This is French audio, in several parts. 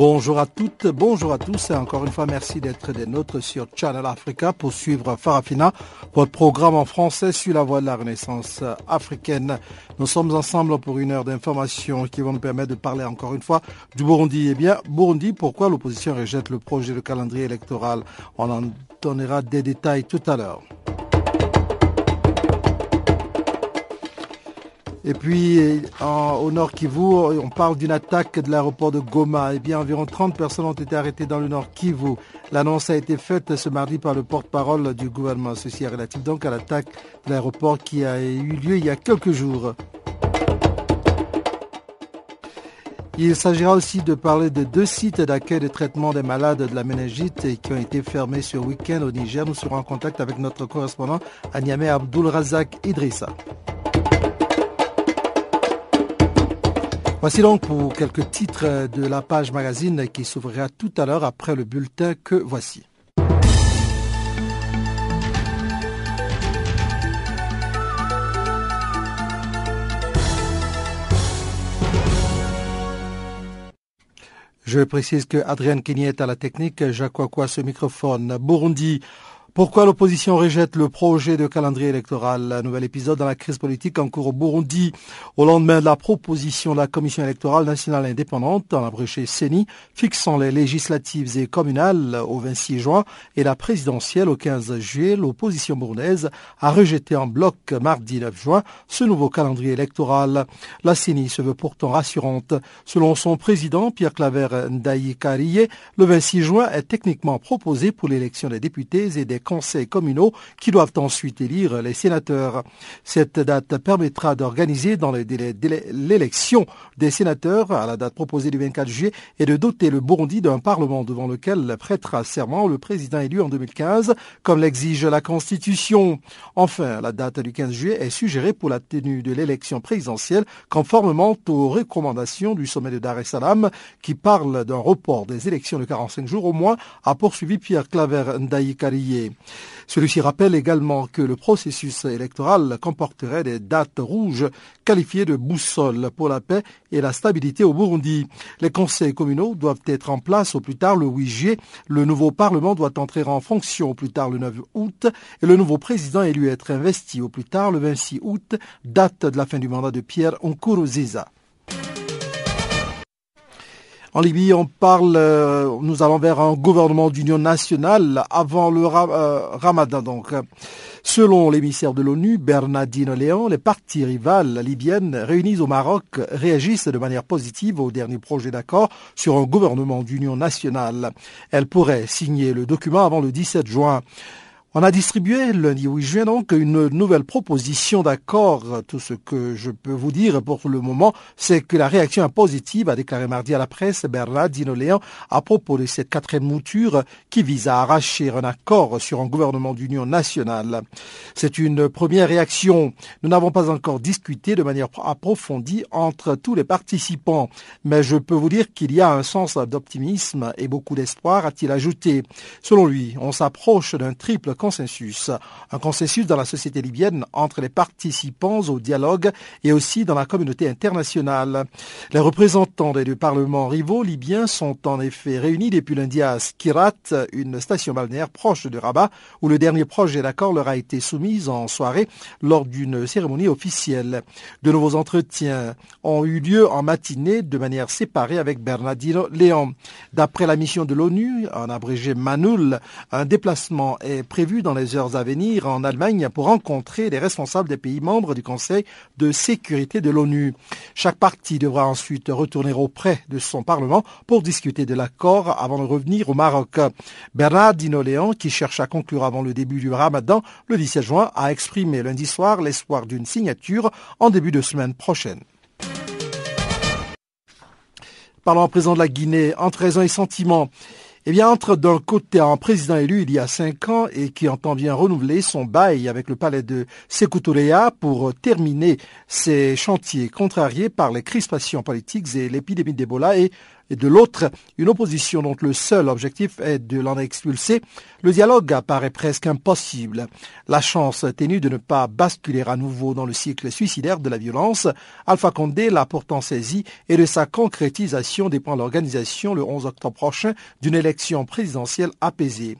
Bonjour à toutes, bonjour à tous et encore une fois merci d'être des nôtres sur Channel Africa pour suivre Farafina, votre programme en français sur la voie de la renaissance africaine. Nous sommes ensemble pour une heure d'information qui vont nous permettre de parler encore une fois du Burundi. Eh bien, Burundi, pourquoi l'opposition rejette le projet de calendrier électoral? On en donnera des détails tout à l'heure. Et puis, au nord Kivu, on parle d'une attaque de l'aéroport de Goma. Eh bien, environ 30 personnes ont été arrêtées dans le nord Kivu. L'annonce a été faite ce mardi par le porte-parole du gouvernement. Ceci est relatif donc à l'attaque de l'aéroport qui a eu lieu il y a quelques jours. Il s'agira aussi de parler de deux sites d'accueil de traitement des malades de la méningite qui ont été fermés ce week-end au Niger. Nous serons en contact avec notre correspondant à Niamey, Abdul Razak Idrissa. Voici donc pour quelques titres de la page magazine qui s'ouvrira tout à l'heure après le bulletin que voici. Je précise que Adrien Kenny est à la technique, Jacques ce microphone. Burundi. Pourquoi l'opposition rejette le projet de calendrier électoral Un nouvel épisode dans la crise politique en cours au Burundi? Au lendemain de la proposition de la Commission électorale nationale indépendante, en abrégé CENI, fixant les législatives et communales au 26 juin et la présidentielle au 15 juillet, l'opposition burundaise a rejeté en bloc mardi 9 juin ce nouveau calendrier électoral. La CENI se veut pourtant rassurante. Selon son président, Pierre Claver Kariye, le 26 juin est techniquement proposé pour l'élection des députés et des conseils communaux qui doivent ensuite élire les sénateurs. Cette date permettra d'organiser dans le délai délai l'élection des sénateurs à la date proposée du 24 juillet et de doter le Burundi d'un parlement devant lequel prêtera serment le président élu en 2015 comme l'exige la Constitution. Enfin, la date du 15 juillet est suggérée pour la tenue de l'élection présidentielle conformément aux recommandations du sommet de Dar es Salaam qui parle d'un report des élections de 45 jours au moins, a poursuivi Pierre Claver Ndayi Celui-ci rappelle également que le processus électoral comporterait des dates rouges qualifiées de boussole pour la paix et la stabilité au Burundi. Les conseils communaux doivent être en place au plus tard le 8 juillet. Le nouveau Parlement doit entrer en fonction au plus tard le 9 août et le nouveau président élu être investi au plus tard le 26 août, date de la fin du mandat de Pierre Nkurunziza. En Libye, on parle, euh, nous allons vers un gouvernement d'union nationale avant le euh, ramadan. Donc, selon l'émissaire de l'ONU, Bernardino Léon, les parties rivales libyennes réunies au Maroc réagissent de manière positive au dernier projet d'accord sur un gouvernement d'union nationale. Elles pourraient signer le document avant le 17 juin. On a distribué lundi 8 juin donc une nouvelle proposition d'accord. Tout ce que je peux vous dire pour le moment, c'est que la réaction est positive, a déclaré mardi à la presse Bernard Dinoléan à propos de cette quatrième mouture qui vise à arracher un accord sur un gouvernement d'union nationale. C'est une première réaction. Nous n'avons pas encore discuté de manière approfondie entre tous les participants, mais je peux vous dire qu'il y a un sens d'optimisme et beaucoup d'espoir, a-t-il ajouté. Selon lui, on s'approche d'un triple consensus. Un consensus dans la société libyenne entre les participants au dialogue et aussi dans la communauté internationale. Les représentants des deux parlements rivaux libyens sont en effet réunis depuis lundi à Skirat, une station balnéaire proche de Rabat, où le dernier projet d'accord leur a été soumis en soirée lors d'une cérémonie officielle. De nouveaux entretiens ont eu lieu en matinée de manière séparée avec Bernardino Léon. D'après la mission de l'ONU, en abrégé Manoul, un déplacement est prévu dans les heures à venir en Allemagne pour rencontrer les responsables des pays membres du Conseil de sécurité de l'ONU. Chaque parti devra ensuite retourner auprès de son Parlement pour discuter de l'accord avant de revenir au Maroc. Bernard Dinoléan, qui cherche à conclure avant le début du Ramadan, le 17 juin, a exprimé lundi soir l'espoir d'une signature en début de semaine prochaine. Parlons à présent de la Guinée, entre raison et sentiment. Eh bien, entre d'un côté un président élu il y a cinq ans et qui entend bien renouveler son bail avec le palais de Sékou pour terminer ses chantiers contrariés par les crispations politiques et l'épidémie d'Ebola et et de l'autre, une opposition dont le seul objectif est de l'en expulser, le dialogue apparaît presque impossible. La chance ténue de ne pas basculer à nouveau dans le cycle suicidaire de la violence, Alpha Condé l'a pourtant saisi et de sa concrétisation dépend l'organisation le 11 octobre prochain d'une élection présidentielle apaisée.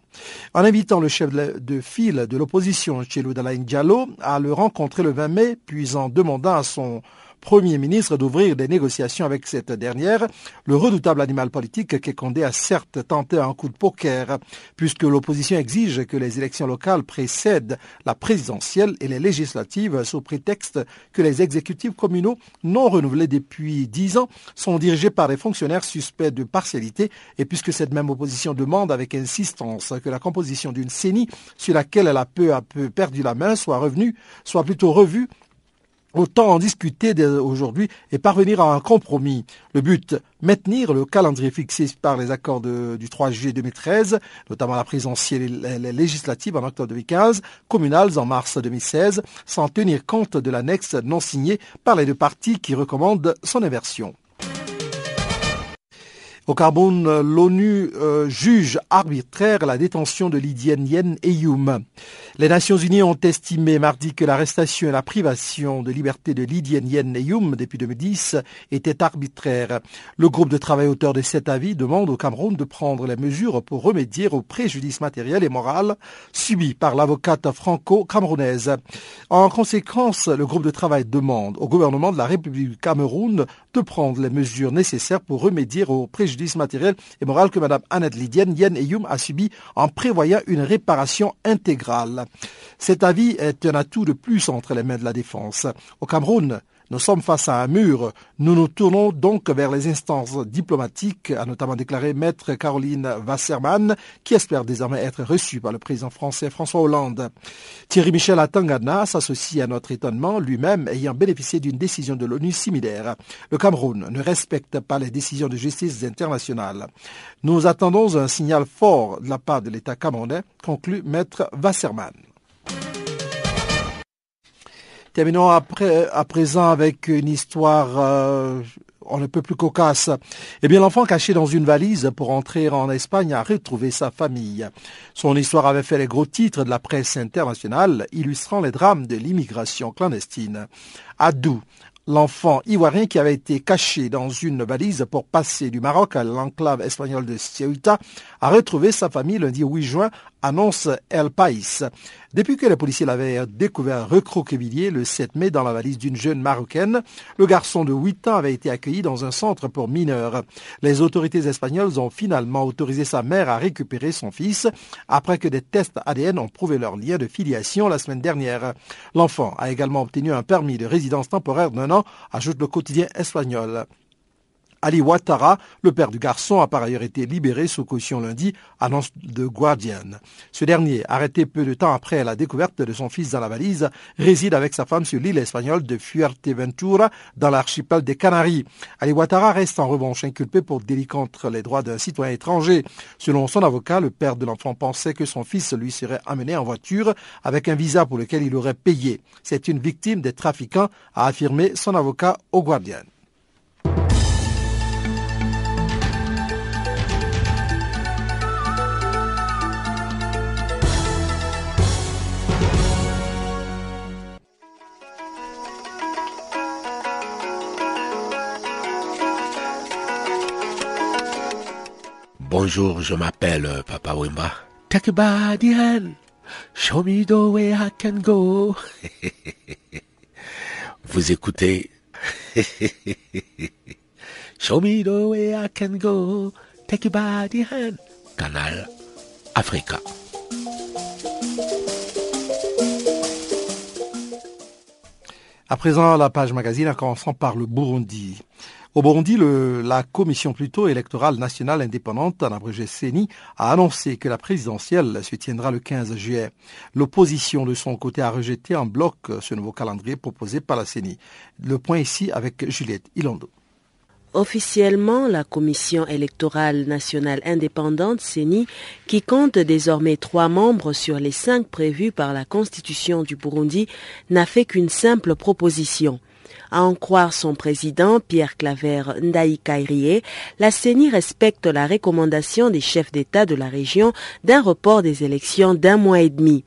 En invitant le chef de file de l'opposition, Chelou Diallo, à le rencontrer le 20 mai, puis en demandant à son Premier ministre d'ouvrir des négociations avec cette dernière. Le redoutable animal politique Kekonde a certes tenté un coup de poker, puisque l'opposition exige que les élections locales précèdent la présidentielle et les législatives sous prétexte que les exécutifs communaux non renouvelés depuis dix ans sont dirigés par des fonctionnaires suspects de partialité et puisque cette même opposition demande avec insistance que la composition d'une CENI sur laquelle elle a peu à peu perdu la main soit revenue, soit plutôt revue Autant en discuter aujourd'hui et parvenir à un compromis. Le but, maintenir le calendrier fixé par les accords du 3 juillet 2013, notamment la présidentielle législatives en octobre 2015, communales en mars 2016, sans tenir compte de l'annexe non signée par les deux parties qui recommandent son inversion. Au Cameroun, l'ONU euh, juge arbitraire la détention de Lydienne Yen Eyoum. Les Nations Unies ont estimé mardi que l'arrestation et la privation de liberté de Lydienne Yen Eyoum depuis 2010 étaient arbitraires. Le groupe de travail auteur de cet avis demande au Cameroun de prendre les mesures pour remédier au préjudice matériel et moral subi par l'avocate franco-camerounaise. En conséquence, le groupe de travail demande au gouvernement de la République du Cameroun de prendre les mesures nécessaires pour remédier au préjudice matériel et moral que Mme Annette Lydienne Yen Eyoum a subi en prévoyant une réparation intégrale. Cet avis est un atout de plus entre les mains de la défense. Au Cameroun, nous sommes face à un mur. Nous nous tournons donc vers les instances diplomatiques, a notamment déclaré maître Caroline Wasserman, qui espère désormais être reçue par le président français François Hollande. Thierry Michel Atangana s'associe à notre étonnement, lui-même ayant bénéficié d'une décision de l'ONU similaire. Le Cameroun ne respecte pas les décisions de justice internationale. Nous attendons un signal fort de la part de l'État camerounais, conclut maître Wasserman. Terminons après, à présent avec une histoire euh, on ne peut plus cocasse. Eh bien, l'enfant caché dans une valise pour entrer en Espagne a retrouvé sa famille. Son histoire avait fait les gros titres de la presse internationale, illustrant les drames de l'immigration clandestine. Adou, l'enfant ivoirien qui avait été caché dans une valise pour passer du Maroc à l'enclave espagnole de Ceuta, a retrouvé sa famille lundi 8 juin, annonce El País. Depuis que les policiers l'avaient découvert recroquevillé le 7 mai dans la valise d'une jeune marocaine, le garçon de 8 ans avait été accueilli dans un centre pour mineurs. Les autorités espagnoles ont finalement autorisé sa mère à récupérer son fils après que des tests ADN ont prouvé leur lien de filiation la semaine dernière. L'enfant a également obtenu un permis de résidence temporaire d'un an, ajoute le quotidien espagnol. Ali Ouattara, le père du garçon, a par ailleurs été libéré sous caution lundi, annonce de Guardian. Ce dernier, arrêté peu de temps après la découverte de son fils dans la valise, réside avec sa femme sur l'île espagnole de Fuerteventura, dans l'archipel des Canaries. Ali Ouattara reste en revanche inculpé pour délit contre les droits d'un citoyen étranger. Selon son avocat, le père de l'enfant pensait que son fils lui serait amené en voiture avec un visa pour lequel il aurait payé. C'est une victime des trafiquants, a affirmé son avocat au Guardian. Bonjour, je m'appelle euh, Papa Wimba. Take a body hand. Show me the way I can go. Vous écoutez? Show me the way I can go. Take a body hand. Canal Africa. À présent, la page magazine, en commençant par le Burundi. Au Burundi, la commission plutôt électorale nationale indépendante, en abrégé CENI, a annoncé que la présidentielle se tiendra le 15 juillet. L'opposition de son côté a rejeté en bloc ce nouveau calendrier proposé par la CENI. Le point ici avec Juliette Ilondo. Officiellement, la Commission électorale nationale indépendante, CENI, qui compte désormais trois membres sur les cinq prévus par la Constitution du Burundi, n'a fait qu'une simple proposition. À en croire son président, Pierre Claver Ndaïkaïrie, la CENI respecte la recommandation des chefs d'État de la région d'un report des élections d'un mois et demi.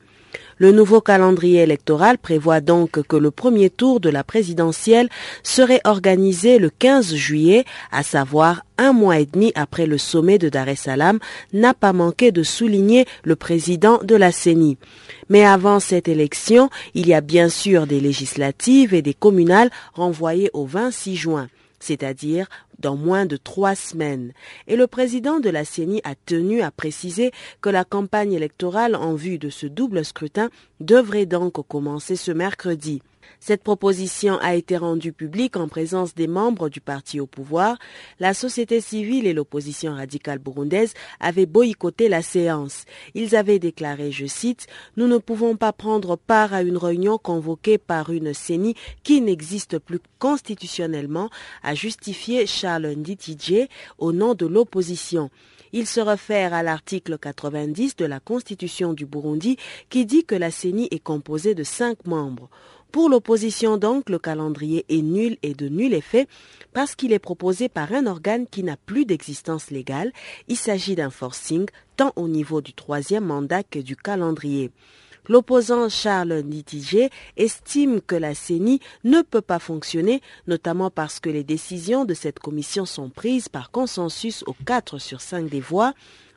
Le nouveau calendrier électoral prévoit donc que le premier tour de la présidentielle serait organisé le 15 juillet, à savoir un mois et demi après le sommet de Dar es Salaam, n'a pas manqué de souligner le président de la CENI. Mais avant cette élection, il y a bien sûr des législatives et des communales renvoyées au 26 juin c'est-à-dire dans moins de trois semaines. Et le président de la CENI a tenu à préciser que la campagne électorale en vue de ce double scrutin devrait donc commencer ce mercredi. Cette proposition a été rendue publique en présence des membres du parti au pouvoir. La société civile et l'opposition radicale burundaise avaient boycotté la séance. Ils avaient déclaré, je cite, Nous ne pouvons pas prendre part à une réunion convoquée par une CENI qui n'existe plus constitutionnellement, a justifié Charles Nditidje au nom de l'opposition. Il se réfère à l'article 90 de la Constitution du Burundi qui dit que la CENI est composée de cinq membres. Pour l'opposition donc, le calendrier est nul et de nul effet parce qu'il est proposé par un organe qui n'a plus d'existence légale. Il s'agit d'un forcing tant au niveau du troisième mandat que du calendrier. L'opposant Charles Nitiger estime que la CENI ne peut pas fonctionner, notamment parce que les décisions de cette commission sont prises par consensus aux 4 sur 5 des voix.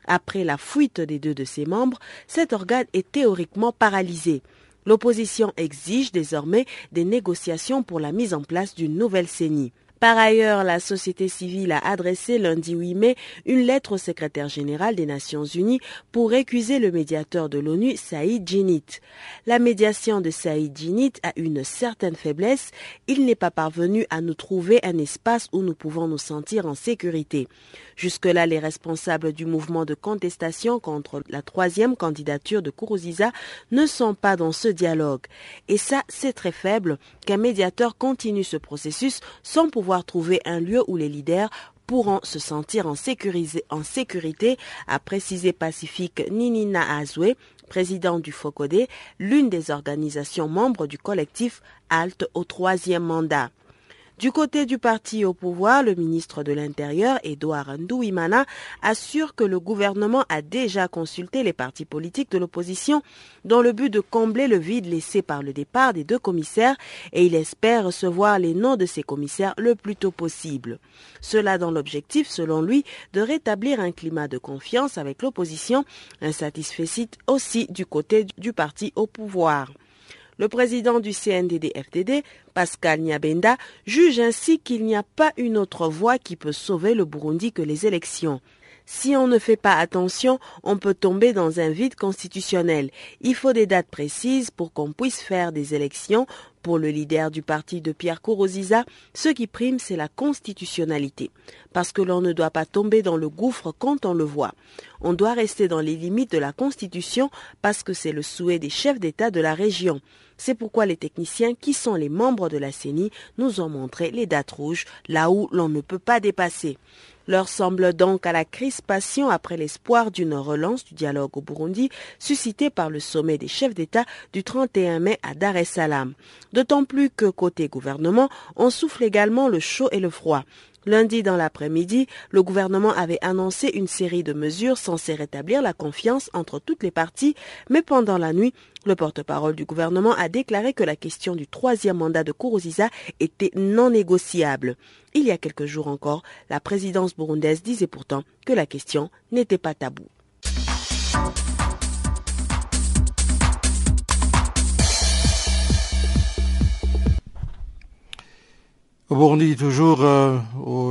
Après la fuite des deux de ses membres, cet organe est théoriquement paralysé. L'opposition exige désormais des négociations pour la mise en place d'une nouvelle CENI. Par ailleurs, la société civile a adressé lundi 8 mai une lettre au secrétaire général des Nations Unies pour récuser le médiateur de l'ONU, Saïd Djinit. La médiation de Saïd Djinit a une certaine faiblesse. Il n'est pas parvenu à nous trouver un espace où nous pouvons nous sentir en sécurité. Jusque-là, les responsables du mouvement de contestation contre la troisième candidature de Kourouziza ne sont pas dans ce dialogue. Et ça, c'est très faible qu'un médiateur continue ce processus sans pouvoir trouver un lieu où les leaders pourront se sentir en, sécurité, a précisé Pacifique Ninina Azwe, président du FOCODE, l'une des organisations membres du collectif ALT au troisième mandat. Du côté du parti au pouvoir, le ministre de l'Intérieur, Edouard Ndouimana, assure que le gouvernement a déjà consulté les partis politiques de l'opposition dans le but de combler le vide laissé par le départ des deux commissaires et il espère recevoir les noms de ces commissaires le plus tôt possible. Cela dans l'objectif, selon lui, de rétablir un climat de confiance avec l'opposition, un satisfait aussi du côté du parti au pouvoir. Le président du CNDD-FDD, Pascal Nyabenda, juge ainsi qu'il n'y a pas une autre voie qui peut sauver le Burundi que les élections. Si on ne fait pas attention, on peut tomber dans un vide constitutionnel. Il faut des dates précises pour qu'on puisse faire des élections. Pour le leader du parti de Pierre Kourouziza, ce qui prime, c'est la constitutionnalité. Parce que l'on ne doit pas tomber dans le gouffre quand on le voit. On doit rester dans les limites de la Constitution parce que c'est le souhait des chefs d'État de la région. C'est pourquoi les techniciens qui sont les membres de la CENI nous ont montré les dates rouges, là où l'on ne peut pas dépasser. L'heure semble donc à la crispation après l'espoir d'une relance du dialogue au Burundi suscité par le sommet des chefs d'État du 31 mai à Dar es Salaam. D'autant plus que côté gouvernement, on souffle également le chaud et le froid. Lundi dans l'après-midi, le gouvernement avait annoncé une série de mesures censées rétablir la confiance entre toutes les parties, mais pendant la nuit, le porte-parole du gouvernement a déclaré que la question du troisième mandat de Kourouziza était non négociable. Il y a quelques jours encore, la présidence burundaise disait pourtant que la question n'était pas taboue. Au Burundi, toujours, euh,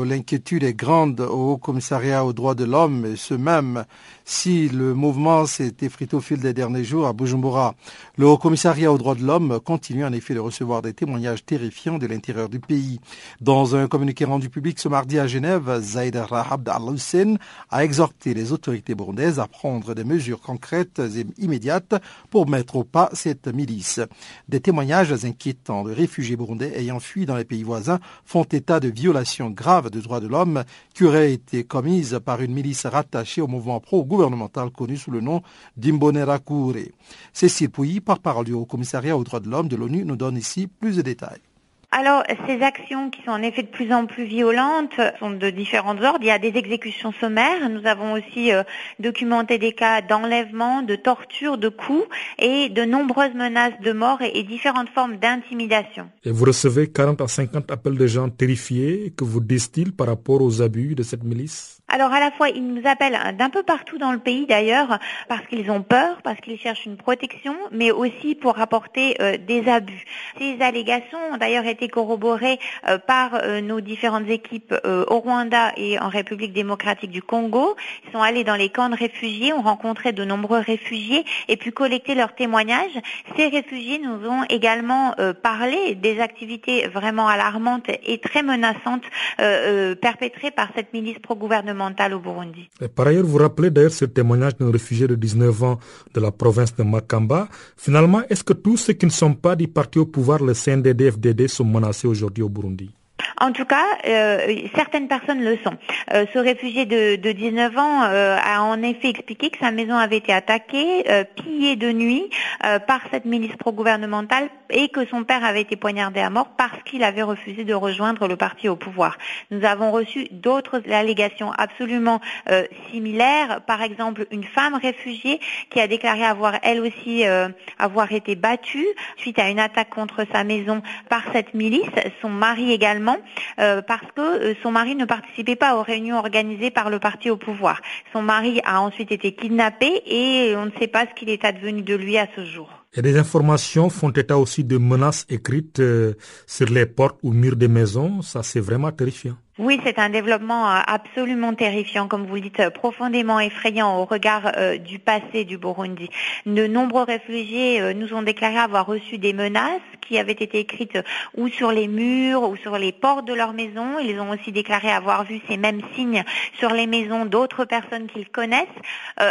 l'inquiétude est grande au Haut Commissariat aux droits de l'homme, et ce même Si le mouvement s'est effrité au fil des derniers jours à Bujumbura, le Haut Commissariat aux droits de l'homme continue en effet de recevoir des témoignages terrifiants de l'intérieur du pays. Dans un communiqué rendu public ce mardi à Genève, Zaid Rahab al-Hussein a exhorté les autorités burundaises à prendre des mesures concrètes et immédiates pour mettre au pas cette milice. Des témoignages inquiétants de réfugiés burundais ayant fui dans les pays voisins font état de violations graves des droits de l'homme qui auraient été commises par une milice rattachée au mouvement pro-gouvernemental connu sous le nom d'Imbonerakure. Cécile Pouilly, par-parole du Haut Commissariat aux droits de l'homme de l'ONU, nous donne ici plus de détails. Alors, ces actions qui sont en effet de plus en plus violentes sont de différents ordres. Il y a des exécutions sommaires. Nous avons aussi euh, documenté des cas d'enlèvement, de torture, de coups et de nombreuses menaces de mort et, et différentes formes d'intimidation. Et vous recevez 40 à 50 appels de gens terrifiés. Que vous disent-ils par rapport aux abus de cette milice? Alors à la fois, ils nous appellent d'un peu partout dans le pays d'ailleurs, parce qu'ils ont peur, parce qu'ils cherchent une protection, mais aussi pour rapporter euh, des abus. Ces allégations ont d'ailleurs été corroborées euh, par euh, nos différentes équipes au Rwanda et en République démocratique du Congo. Ils sont allés dans les camps de réfugiés, ont rencontré de nombreux réfugiés et pu collecter leurs témoignages. Ces réfugiés nous ont également parlé des activités vraiment alarmantes et très menaçantes perpétrées par cette milice pro-gouvernementale au Burundi. par ailleurs, vous rappelez d'ailleurs ce témoignage d'un réfugié de 19 ans de la province de Makamba. Finalement, est-ce que tous ceux qui ne sont pas du parti au pouvoir, le CNDD-FDD, sont menacés aujourd'hui au Burundi en tout cas, euh, certaines personnes le sont. Euh, ce réfugié de, 19 ans euh, a en effet expliqué que sa maison avait été attaquée, pillée de nuit par cette milice pro-gouvernementale et que son père avait été poignardé à mort parce qu'il avait refusé de rejoindre le parti au pouvoir. Nous avons reçu d'autres allégations absolument similaires. Par exemple, une femme réfugiée qui a déclaré avoir elle aussi avoir été battue suite à une attaque contre sa maison par cette milice. Son mari également euh, parce que euh, son mari ne participait pas aux réunions organisées par le parti au pouvoir. Son mari a ensuite été kidnappé et on ne sait pas ce qu'il est advenu de lui à ce jour. Et des informations font état aussi de menaces écrites euh, sur les portes ou murs des maisons. Ça, c'est vraiment terrifiant. Oui, c'est un développement euh, absolument terrifiant, comme vous le dites, euh, profondément effrayant au regard du passé du Burundi. De nombreux réfugiés nous ont déclaré avoir reçu des menaces qui avaient été écrites ou sur les murs ou sur les portes de leur maison. Ils ont aussi déclaré avoir vu ces mêmes signes sur les maisons d'autres personnes qu'ils connaissent.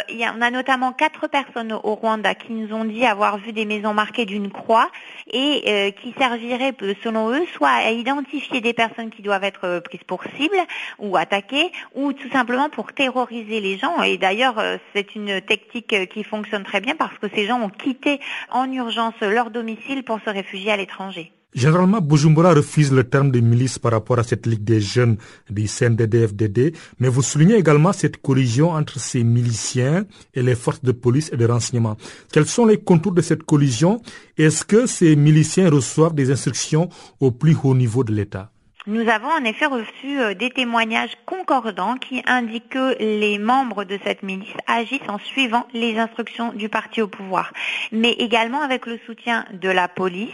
il y on a notamment quatre personnes au Rwanda qui nous ont dit avoir vu des maisons marquées d'une croix et qui serviraient, selon eux, soit à identifier des personnes qui doivent être prises pour cible ou attaquer ou tout simplement pour terroriser les gens. Et d'ailleurs, euh, c'est une technique euh, qui fonctionne très bien parce que ces gens ont quitté en urgence leur domicile pour se réfugier à l'étranger. Généralement, Bujumbura refuse le terme de milice par rapport à cette Ligue des jeunes du CNDD-FDD, mais vous soulignez également cette collision entre ces miliciens et les forces de police et de renseignement. Quels sont les contours de cette collision? Est-ce que ces miliciens reçoivent des instructions au plus haut niveau de l'État? Nous avons en effet reçu euh, des témoignages concordants qui indiquent que les membres de cette milice agissent en suivant les instructions du parti au pouvoir, mais également avec le soutien de la police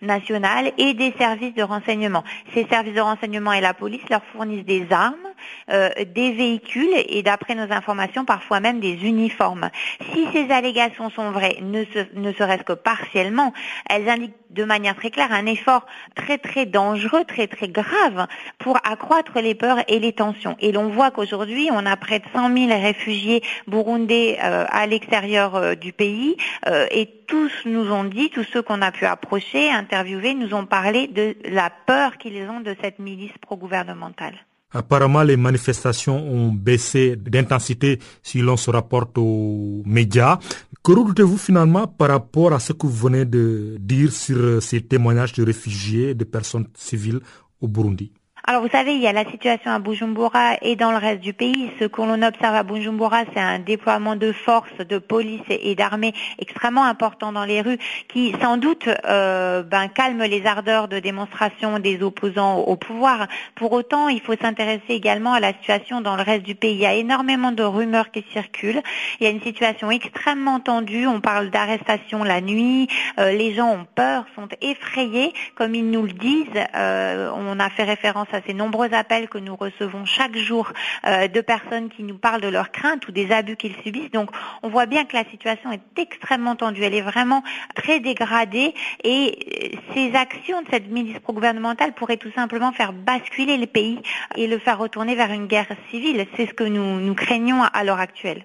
nationale et des services de renseignement. Ces services de renseignement et la police leur fournissent des armes, euh, des véhicules et d'après nos informations parfois même des uniformes. Si ces allégations sont vraies, ne, ne serait-ce que partiellement, elles indiquent de manière très claire un effort très très dangereux, très très grave pour accroître les peurs et les tensions. Et l'on voit qu'aujourd'hui, on a près de 100 000 réfugiés burundais euh, à l'extérieur euh, du pays et tous nous ont dit, tous ceux qu'on a pu approcher, interviewer, nous ont parlé de la peur qu'ils ont de cette milice pro-gouvernementale. Apparemment, les manifestations ont baissé d'intensité si l'on se rapporte aux médias. Que redoutez-vous finalement par rapport à ce que vous venez de dire sur ces témoignages de réfugiés de personnes civiles au Burundi? Alors vous savez, il y a la situation à Bujumbura et dans le reste du pays. Ce que l'on observe à Bujumbura, c'est un déploiement de forces, de police et d'armée extrêmement important dans les rues qui sans doute euh, ben, calme les ardeurs de démonstration des opposants au pouvoir. Pour autant, il faut s'intéresser également à la situation dans le reste du pays. Il y a énormément de rumeurs qui circulent. Il y a une situation extrêmement tendue. On parle d'arrestation la nuit. Euh, les gens ont peur, sont effrayés, comme ils nous le disent. Euh, on a fait référence à à ces nombreux appels que nous recevons chaque jour de personnes qui nous parlent de leurs craintes ou des abus qu'ils subissent. Donc on voit bien que la situation est extrêmement tendue, elle est vraiment très dégradée et ces actions de cette milice pro-gouvernementale pourraient tout simplement faire basculer le pays et le faire retourner vers une guerre civile. C'est ce que nous craignons à l'heure actuelle.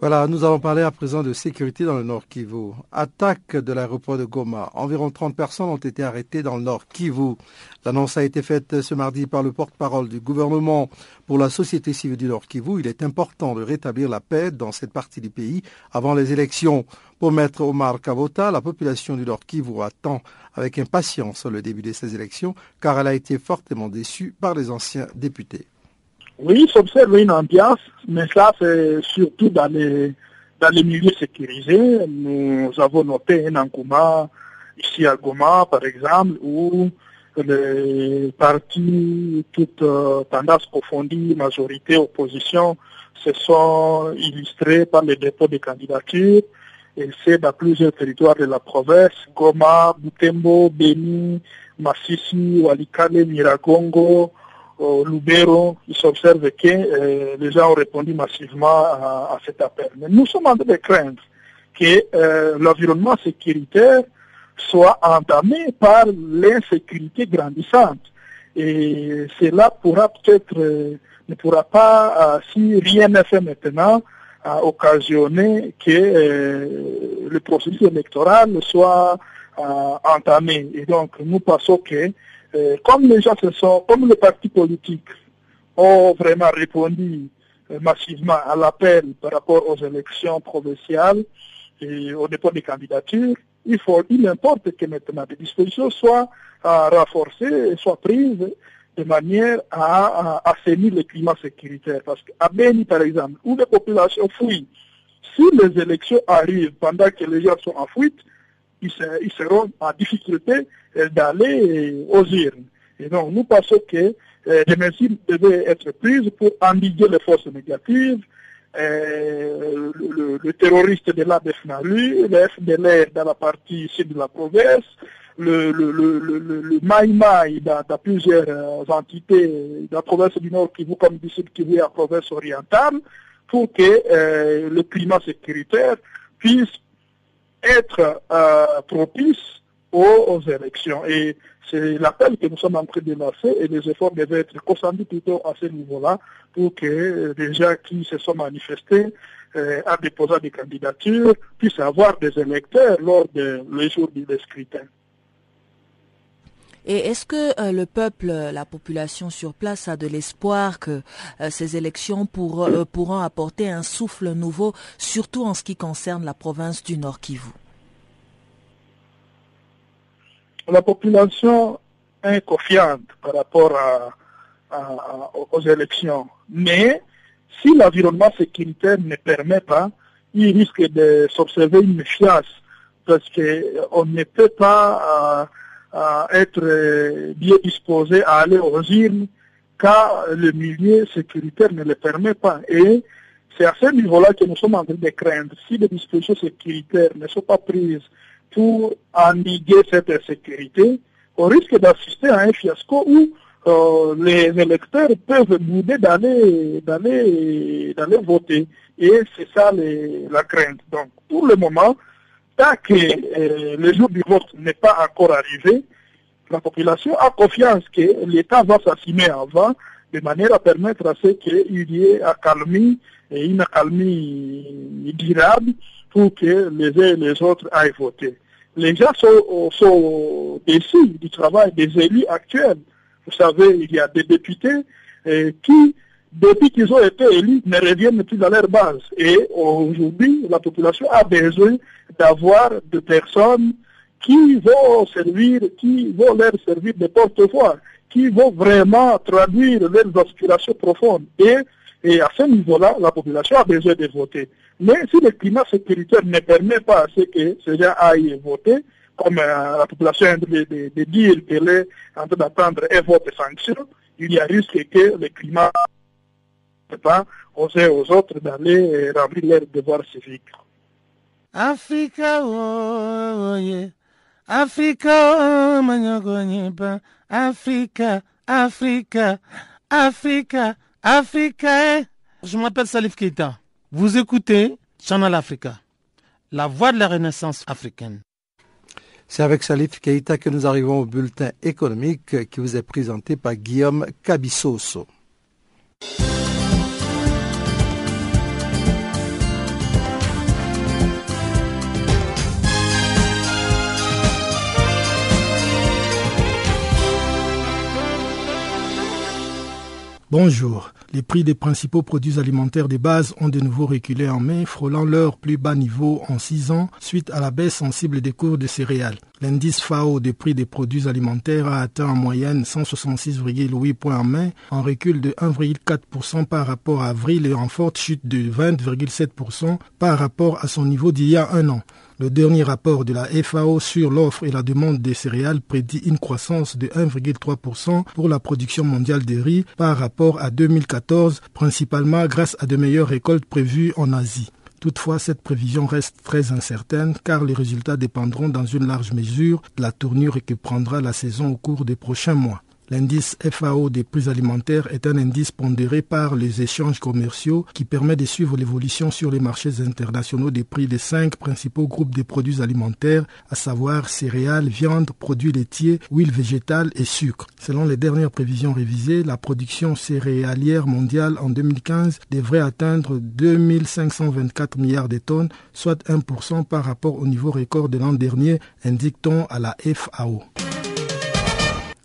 Voilà, nous allons parler à présent de sécurité dans le Nord Kivu. Attaque de l'aéroport de Goma. Environ 30 personnes ont été arrêtées dans le Nord Kivu. L'annonce a été faite ce mardi par le porte-parole du gouvernement pour la société civile du Nord Kivu. Il est important de rétablir la paix dans cette partie du pays avant les élections. Pour Maître Omar Kavota, la population du Nord Kivu attend avec impatience le début de ces élections car elle a été fortement déçue par les anciens députés. Oui, s'observe une ambiance, mais ça c'est surtout dans les, dans les milieux sécurisés. Nous avons noté un engouement ici à Goma, par exemple, où les partis, toutes euh, tendances profondies, majorité, opposition, se sont illustrés par les dépôts de candidatures. Et c'est dans plusieurs territoires de la province, Goma, Butembo, Beni, Massissi, Walikale, Miragongo, au Lubero, il s'observe que euh, les gens ont répondu massivement à, cet appel. Mais nous sommes en train de craindre que euh, l'environnement sécuritaire soit entamé par l'insécurité grandissante. Et cela pourra peut-être, euh, ne pourra pas, si rien n'est fait maintenant, occasionner que le processus électoral soit entamé. Et donc, nous pensons que euh, comme les gens se sont, comme les partis politiques ont vraiment répondu euh, massivement à l'appel par rapport aux élections provinciales et au dépôt des candidatures, il faut, il importe que maintenant des dispositions soient euh, renforcées et soient prises de manière à, assainir le climat sécuritaire. Parce qu'à Beni, par exemple, où les populations fuient, si les élections arrivent pendant que les gens sont en fuite, ils, seront en difficulté euh, d'aller aux urnes. Et donc, nous pensons que euh, des mesures devaient être prises pour endiguer les forces négatives, euh, le, terroriste de l'ADF-NALU, le FDLR dans la partie sud de la province, le, le, le, dans, plusieurs entités de la province du Nord Kivu comme du Sud Kivu et la province orientale, pour que le climat sécuritaire puisse être propice aux, élections. Et c'est l'appel que nous sommes en train de lancer et les efforts devaient être consentis plutôt à ce niveau-là pour que les gens qui se sont manifestés euh, à déposer des candidatures puissent avoir des électeurs lors de les jours du scrutin. Et est-ce que euh, le peuple, la population sur place a de l'espoir que euh, ces élections pourront apporter un souffle nouveau, surtout en ce qui concerne la province du Nord Kivu? La population est confiante par rapport aux élections. Mais si l'environnement sécuritaire ne permet pas, il risque de s'observer une méfiance parce qu'on ne peut pas euh, être bien disposé à aller aux urnes car le milieu sécuritaire ne le permet pas. Et c'est à ce niveau-là que nous sommes en train de craindre. Si les dispositions sécuritaires ne sont pas prises pour endiguer cette insécurité, on risque d'assister à un fiasco où euh, les électeurs peuvent bouder d'aller voter. Et c'est ça la crainte. Donc pour le moment, tant que euh, le jour du vote n'est pas encore arrivé, la population a confiance que l'État va s'assumer avant de manière à permettre à ce qu'il y ait accalmie et une accalmie durable pour que les uns et les autres aillent voter. les gens sont, sont déçus du travail des élus actuels. Vous savez, il y a des députés euh, qui, depuis qu'ils ont été élus, ne reviennent plus dans leur base. Et aujourd'hui, la population a besoin d'avoir des personnes qui vont servir, qui vont leur servir de porte-voix, qui vont vraiment traduire leurs aspirations profondes. Et, à ce niveau-là, la population a besoin de voter. Mais si le climat sécuritaire ne permet pas à ce que ces gens aillent voter, comme euh, la population est de, de, de dire qu'elle est en train d'attendre un vote sanction, il y a risque que le climat pas oser aux autres d'aller remplir leurs devoirs civiques. Africa, oh, yeah. Africa, oh, Africa, Africa, Africa, Africa. Je m'appelle Salif Keita. Vous écoutez Channel Africa, la voix de la renaissance africaine. C'est avec Salif Keita que nous arrivons au bulletin économique qui vous est présenté par Guillaume Cabissoso. Bonjour. Les prix des principaux produits alimentaires de base ont de nouveau reculé en mai, frôlant leur plus bas niveau en six ans suite à la baisse sensible des cours de céréales. L'indice FAO des prix des produits alimentaires a atteint en moyenne 166,8 points en mai, en recul de 1,4% par rapport à avril et en forte chute de 20,7% par rapport à son niveau d'il y a un an. Le dernier rapport de la FAO sur l'offre et la demande des céréales prédit une croissance de 1,3% pour la production mondiale de riz par rapport à 2014, principalement grâce à de meilleures récoltes prévues en Asie. Toutefois, cette prévision reste très incertaine car les résultats dépendront dans une large mesure de la tournure que prendra la saison au cours des prochains mois. L'indice FAO des prix alimentaires est un indice pondéré par les échanges commerciaux qui permet de suivre l'évolution sur les marchés internationaux des prix des cinq principaux groupes de produits alimentaires, à savoir céréales, viande, produits laitiers, huile végétale et sucre. Selon les dernières prévisions révisées, la production céréalière mondiale en 2015 devrait atteindre 2524 milliards de tonnes, soit 1% par rapport au niveau record de l'an dernier, indique-t-on à la FAO.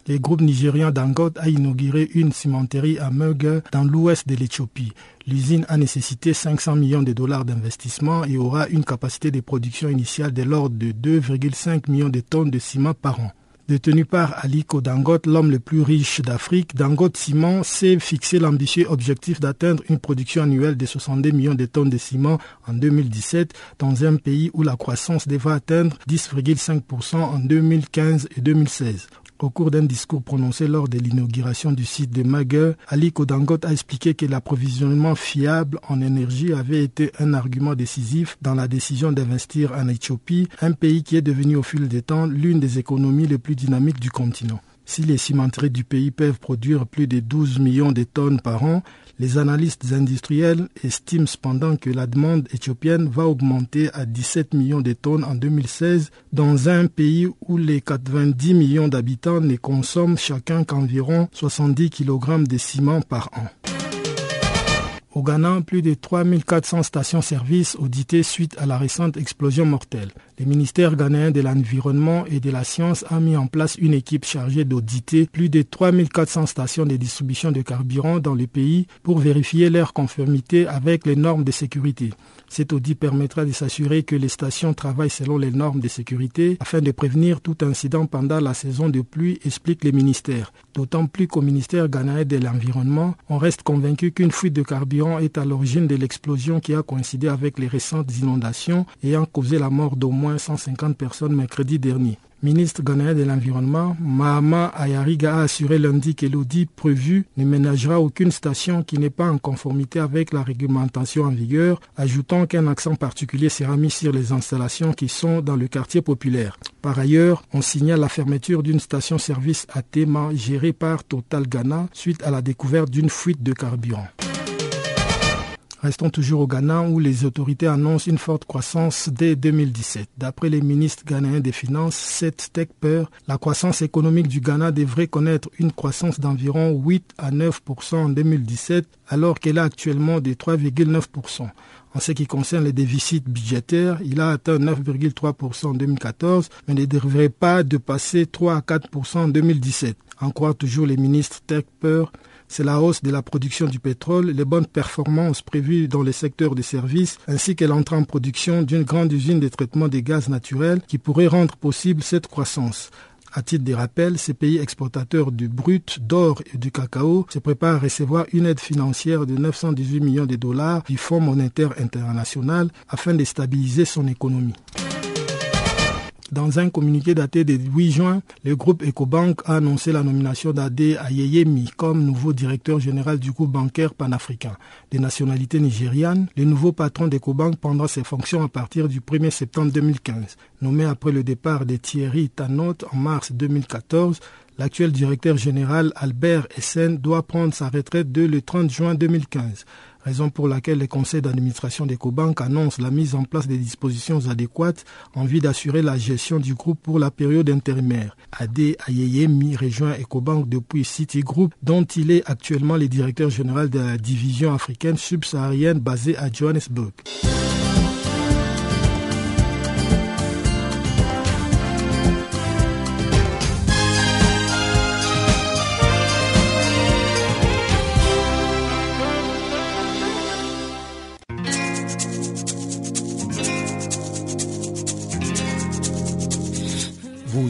Le groupe nigérien Dangote a inauguré une cimenterie à Meughe dans l'ouest de l'Éthiopie. L'usine a nécessité 500 millions de dollars d'investissement et aura une capacité de production initiale de l'ordre de 2,5 millions de tonnes de ciment par an. Détenu par Aliko Dangote, l'homme le plus riche d'Afrique, Dangote Ciment s'est fixé l'ambitieux objectif d'atteindre une production annuelle de 62 millions de tonnes de ciment en 2017 dans un pays où la croissance devra atteindre 10,5% en 2015 et 2016. Au cours d'un discours prononcé lors de l'inauguration du site de Magueur, Ali Kodangot a expliqué que l'approvisionnement fiable en énergie avait été un argument décisif dans la décision d'investir en Éthiopie, un pays qui est devenu au fil des temps l'une des économies les plus dynamiques du continent. Si les cimenteries du pays peuvent produire plus de 12 millions de tonnes par an, les analystes industriels estiment cependant que la demande éthiopienne va augmenter à 17 millions de tonnes en 2016 dans un pays où les 90 millions d'habitants ne consomment chacun qu'environ 70 kg de ciment par an. Au Ghana, plus de 3400 stations-service auditées suite à la récente explosion mortelle. Le ministère ghanéen de l'Environnement et de la Science a mis en place une équipe chargée d'auditer plus de 3400 stations de distribution de carburant dans le pays pour vérifier leur conformité avec les normes de sécurité. Cet audit permettra de s'assurer que les stations travaillent selon les normes de sécurité afin de prévenir tout incident pendant la saison de pluie, explique le ministère. D'autant plus qu'au ministère ghanéen de l'Environnement, on reste convaincu qu'une fuite de carburant est à l'origine de l'explosion qui a coïncidé avec les récentes inondations ayant causé la mort d'au moins 150 personnes mercredi dernier. Ministre ghanéen de l'Environnement, Mahama Ayariga a assuré lundi que l'audit prévu ne ménagera aucune station qui n'est pas en conformité avec la réglementation en vigueur, ajoutant qu'un accent particulier sera mis sur les installations qui sont dans le quartier populaire. Par ailleurs, on signale la fermeture d'une station-service à Tema gérée par Total Ghana suite à la découverte d'une fuite de carburant. Restons toujours au Ghana où les autorités annoncent une forte croissance dès 2017. D'après les ministres ghanéens des Finances, Seth Tekper, la croissance économique du Ghana devrait connaître une croissance d'environ 8 à 9% en 2017 alors qu'elle est actuellement de 3,9% En ce qui concerne les déficits budgétaires, il a atteint 9,3% en 2014, mais ne devrait pas dépasser 3 à 4% en 2017. En croire toujours les ministres Tech Peur, c'est la hausse de la production du pétrole, les bonnes performances prévues dans les secteurs des services, ainsi que l'entrée en production d'une grande usine de traitement des gaz naturels qui pourrait rendre possible cette croissance. À titre de rappel, ces pays exportateurs du brut, d'or et du cacao se préparent à recevoir une aide financière de 918 millions de dollars du Fonds monétaire international afin de stabiliser son économie. Dans un communiqué daté du 8 juin, le groupe Ecobank a annoncé la nomination d'Ade Ayeyemi comme nouveau directeur général du groupe bancaire panafricain. De nationalité nigériane, le nouveau patron d'Ecobank prendra ses fonctions à partir du 1er septembre 2015. Nommé après le départ de Thierry Tanot en mars 2014, L'actuel directeur général Albert Essen doit prendre sa retraite dès le 30 juin 2015 raison pour laquelle le conseil d'administration d'Ecobank annonce la mise en place des dispositions adéquates en vue d'assurer la gestion du groupe pour la période intérimaire. Ade Ayeyemi rejoint Ecobank depuis Citigroup, dont il est actuellement le directeur général de la division africaine subsaharienne basée à Johannesburg.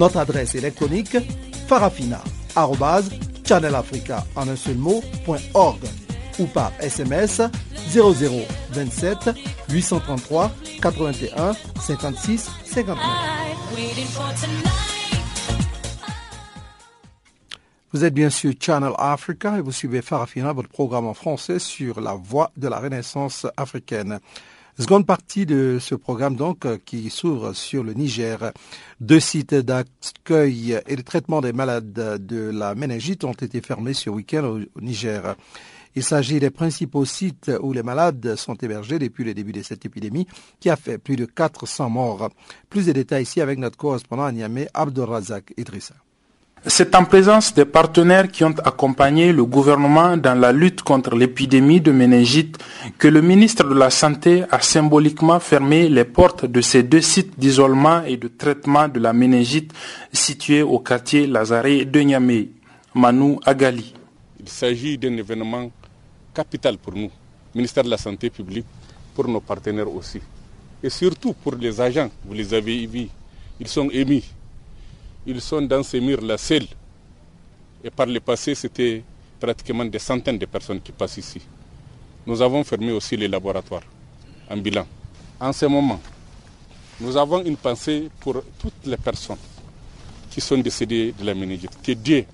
Notre adresse électronique farafina.channelafrica ou par SMS 0027 833 81 56 59. Vous êtes bien sûr Channel Africa et vous suivez Farafina, votre programme en français sur la voie de la renaissance africaine. Seconde partie de ce programme donc euh, qui s'ouvre sur le Niger. Deux sites d'accueil et de traitement des malades de la méningite ont été fermés ce week-end au Niger. Il s'agit des principaux sites où les malades sont hébergés depuis le début de cette épidémie qui a fait plus de 400 morts. Plus de détails ici avec notre correspondant à Niamey, Abdelrazak Idrissa. C'est en présence des partenaires qui ont accompagné le gouvernement dans la lutte contre l'épidémie de méningite que le ministre de la Santé a symboliquement fermé les portes de ces deux sites d'isolement et de traitement de la méningite situés au quartier Lazare de Niamey. Manu Agali. Il s'agit d'un événement capital pour nous, ministère de la Santé publique, pour nos partenaires aussi. Et surtout pour les agents, vous les avez vus, ils sont émis ils sont dans ces murs-là seuls. Et par le passé, c'était pratiquement des centaines de personnes qui passent ici. Nous avons fermé aussi les laboratoires en bilan. En ce moment, nous avons une pensée pour toutes les personnes qui sont décédées de la méningite. Que Dieu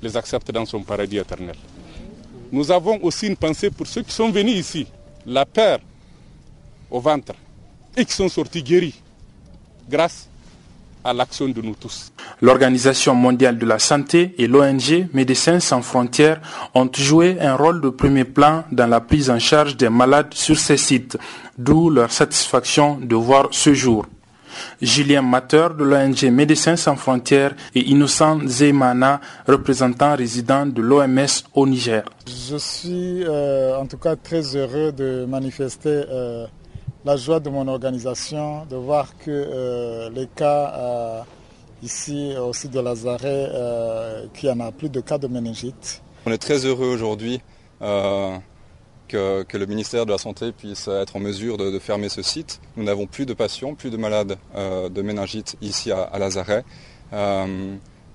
les accepte dans son paradis éternel. Nous avons aussi une pensée pour ceux qui sont venus ici, la peur au ventre, et qui sont sortis guéris grâce à l'action de nous tous. L'Organisation mondiale de la santé et l'ONG Médecins sans frontières ont joué un rôle de premier plan dans la prise en charge des malades sur ces sites, d'où leur satisfaction de voir ce jour. Julien Mateur de l'ONG Médecins sans frontières et Innocent Zeymana, représentant résident de l'OMS au Niger. Je suis euh, en tout cas très heureux de manifester euh, la joie de mon organisation de voir que euh, les cas euh, ici aussi de Lazare, euh, qu'il y en a plus de cas de méningite. On est très heureux aujourd'hui que, le ministère de la Santé puisse être en mesure de, fermer ce site. Nous n'avons plus de patients, plus de malades de méningite ici à, à Lazare.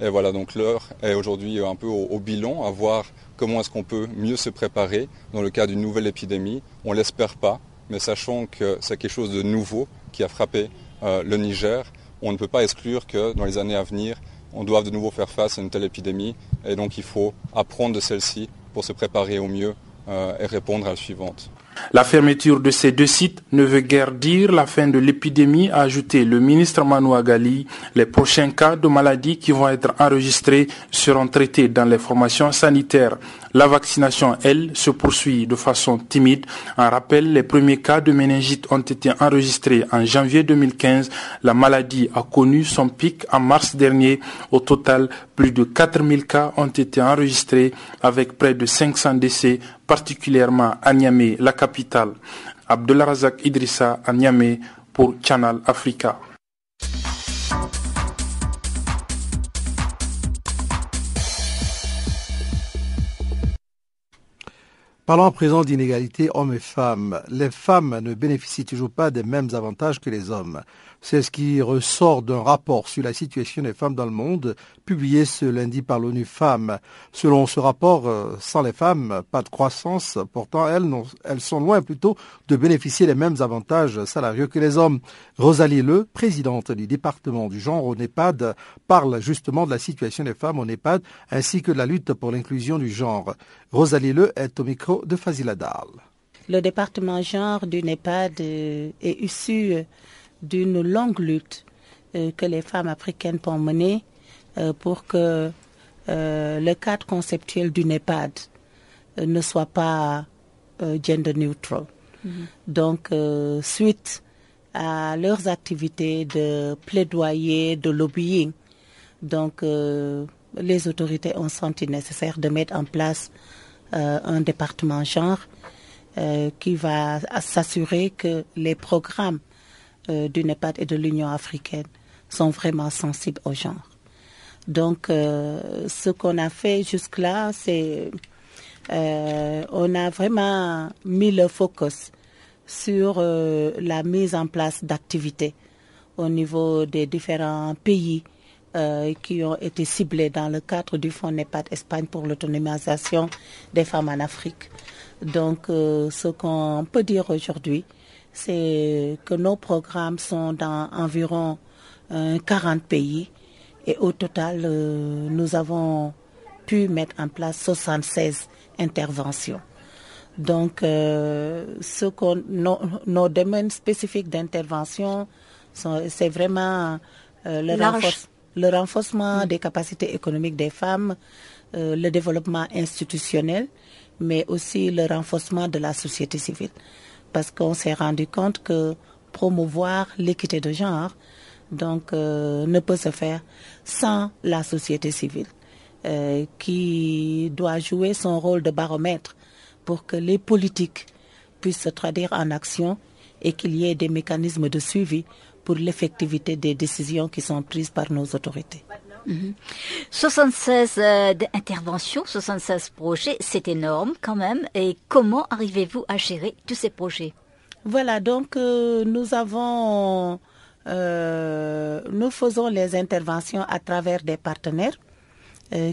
et voilà, donc l'heure est aujourd'hui un peu au, au, bilan, à voir comment est-ce qu'on peut mieux se préparer dans le cas d'une nouvelle épidémie. On l'espère pas, mais sachant que c'est quelque chose de nouveau qui a frappé euh, le Niger, on ne peut pas exclure que dans les années à venir, on doit de nouveau faire face à une telle épidémie. Et donc il faut apprendre de celle-ci pour se préparer au mieux et répondre à la suivante. La fermeture de ces deux sites ne veut guère dire la fin de l'épidémie, a ajouté le ministre Manouagali. Les prochains cas de maladies qui vont être enregistrés seront traités dans les formations sanitaires. La vaccination, elle, se poursuit de façon timide. En rappel, les premiers cas de méningite ont été enregistrés en janvier 2015. La maladie a connu son pic en mars dernier. Au total, plus de 4000 cas ont été enregistrés avec près de 500 décès, particulièrement à Niamey, la capitale. Razak Idrissa à Niamey pour Channel Africa. Parlons à présent d'inégalité hommes et femmes. Les femmes ne bénéficient toujours pas des mêmes avantages que les hommes. C'est ce qui ressort d'un rapport sur la situation des femmes dans le monde, publié ce lundi par l'ONU Femmes. Selon ce rapport, euh, sans les femmes, pas de croissance. Pourtant, elles, sont loin plutôt de bénéficier des mêmes avantages salariaux que les hommes. Rosalie Le, présidente du département du genre au NEPAD, parle justement de la situation des femmes au NEPAD ainsi que de la lutte pour l'inclusion du genre. Rosalie Le est au micro de Fazila Le département genre du NEPAD euh, est issu d'une longue lutte euh, que les femmes africaines ont mener euh, pour que euh, le cadre conceptuel du NEPAD ne soit pas gender neutral. Mm-hmm. Donc, suite à leurs activités de plaidoyer, de lobbying, donc les autorités ont senti nécessaire de mettre en place un département genre qui va s'assurer que les programmes euh, du NEPAD et de l'Union africaine sont vraiment sensibles au genre. Donc, euh, ce qu'on a fait jusque-là, c'est euh, on a vraiment mis le focus sur la mise en place d'activités au niveau des différents pays qui ont été ciblés dans le cadre du Fonds NEPAD Espagne pour l'autonomisation des femmes en Afrique. Donc, ce qu'on peut dire aujourd'hui, c'est que nos programmes sont dans environ 40 euh, pays. Et au total, euh, nous avons pu mettre en place 76 interventions. Donc, euh, ce nos, domaines spécifiques d'intervention, c'est vraiment le, renforcement des capacités économiques des femmes, le développement institutionnel, mais aussi le renforcement de la société civile parce qu'on s'est rendu compte que promouvoir l'équité de genre euh, ne peut se faire sans la société civile euh, qui doit jouer son rôle de baromètre pour que les politiques puissent se traduire en action et qu'il y ait des mécanismes de suivi pour l'effectivité des décisions qui sont prises par nos autorités. 76 euh, interventions, 76 projets, c'est énorme quand même. Et comment arrivez-vous à gérer tous ces projets? Voilà, donc euh, nous avons, euh, nous faisons les interventions à travers des partenaires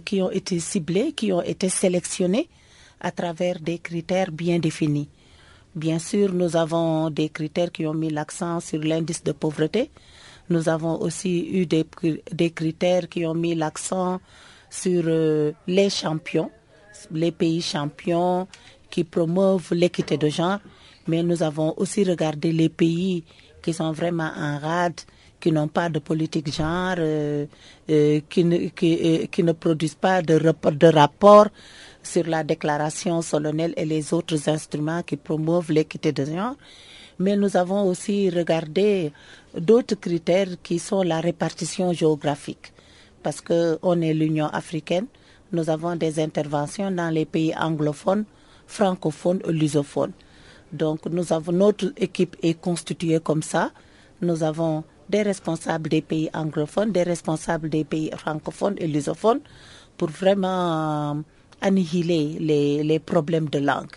qui ont été ciblés, qui ont été sélectionnés à travers des critères bien définis. Bien sûr, nous avons des critères qui ont mis l'accent sur l'indice de pauvreté, nous avons aussi eu des, critères qui ont mis l'accent sur euh, les champions, les pays champions qui promeuvent l'équité de genre, mais nous avons aussi regardé les pays qui sont vraiment en rade, qui n'ont pas de politique genre, euh, euh, qui, ne, qui, qui, ne produisent pas de, de rapport sur la déclaration solennelle et les autres instruments qui promeuvent l'équité de genre. Mais nous avons aussi regardé d'autres critères qui sont la répartition géographique. Parce qu'on est l'Union africaine, nous avons des interventions dans les pays anglophones, francophones et lusophones. Donc nous avons, notre équipe est constituée comme ça. Nous avons des responsables des pays anglophones, des responsables des pays francophones et lusophones pour vraiment annihiler les problèmes de langue.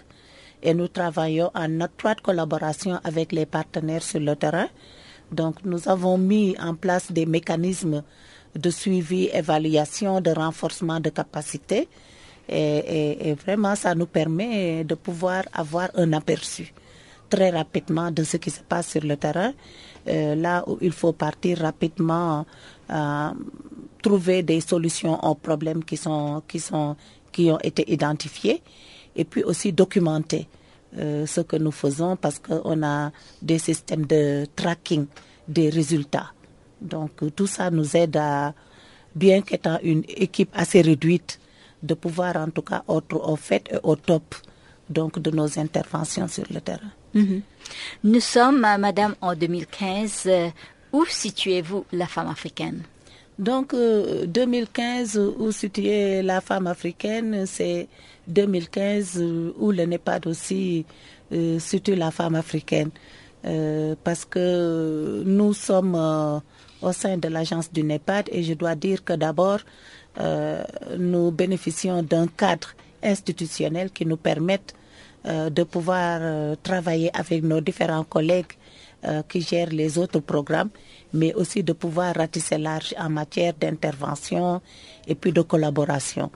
Et nous travaillons en étroite collaboration avec les partenaires sur le terrain donc nous avons mis en place des mécanismes de suivi, évaluation, de renforcement de capacité. Et, vraiment, ça nous permet de pouvoir avoir un aperçu très rapidement de ce qui se passe sur le terrain. Euh, là où il faut partir rapidement, euh, trouver des solutions aux problèmes qui sont qui sont qui ont été identifiés et puis aussi documenter euh, ce que nous faisons parce qu'on a des systèmes de tracking des résultats. Donc tout ça nous aide à, bien qu'étant une équipe assez réduite, de pouvoir en tout cas être au fait et au top donc de nos interventions sur le terrain. Mhm. Nous sommes, euh, Madame, en 2015. Euh, où situez-vous la femme africaine? Donc, 2015, euh, où situer la femme africaine, c'est 2015 où le NEPAD aussi situe la femme africaine. parce que nous sommes au sein de l'agence du NEPAD et je dois dire que d'abord, nous bénéficions d'un cadre institutionnel qui nous permettent euh, de pouvoir euh, travailler avec nos différents collègues euh, qui gèrent les autres programmes, mais aussi de pouvoir ratisser large en matière d'intervention et puis de collaboration.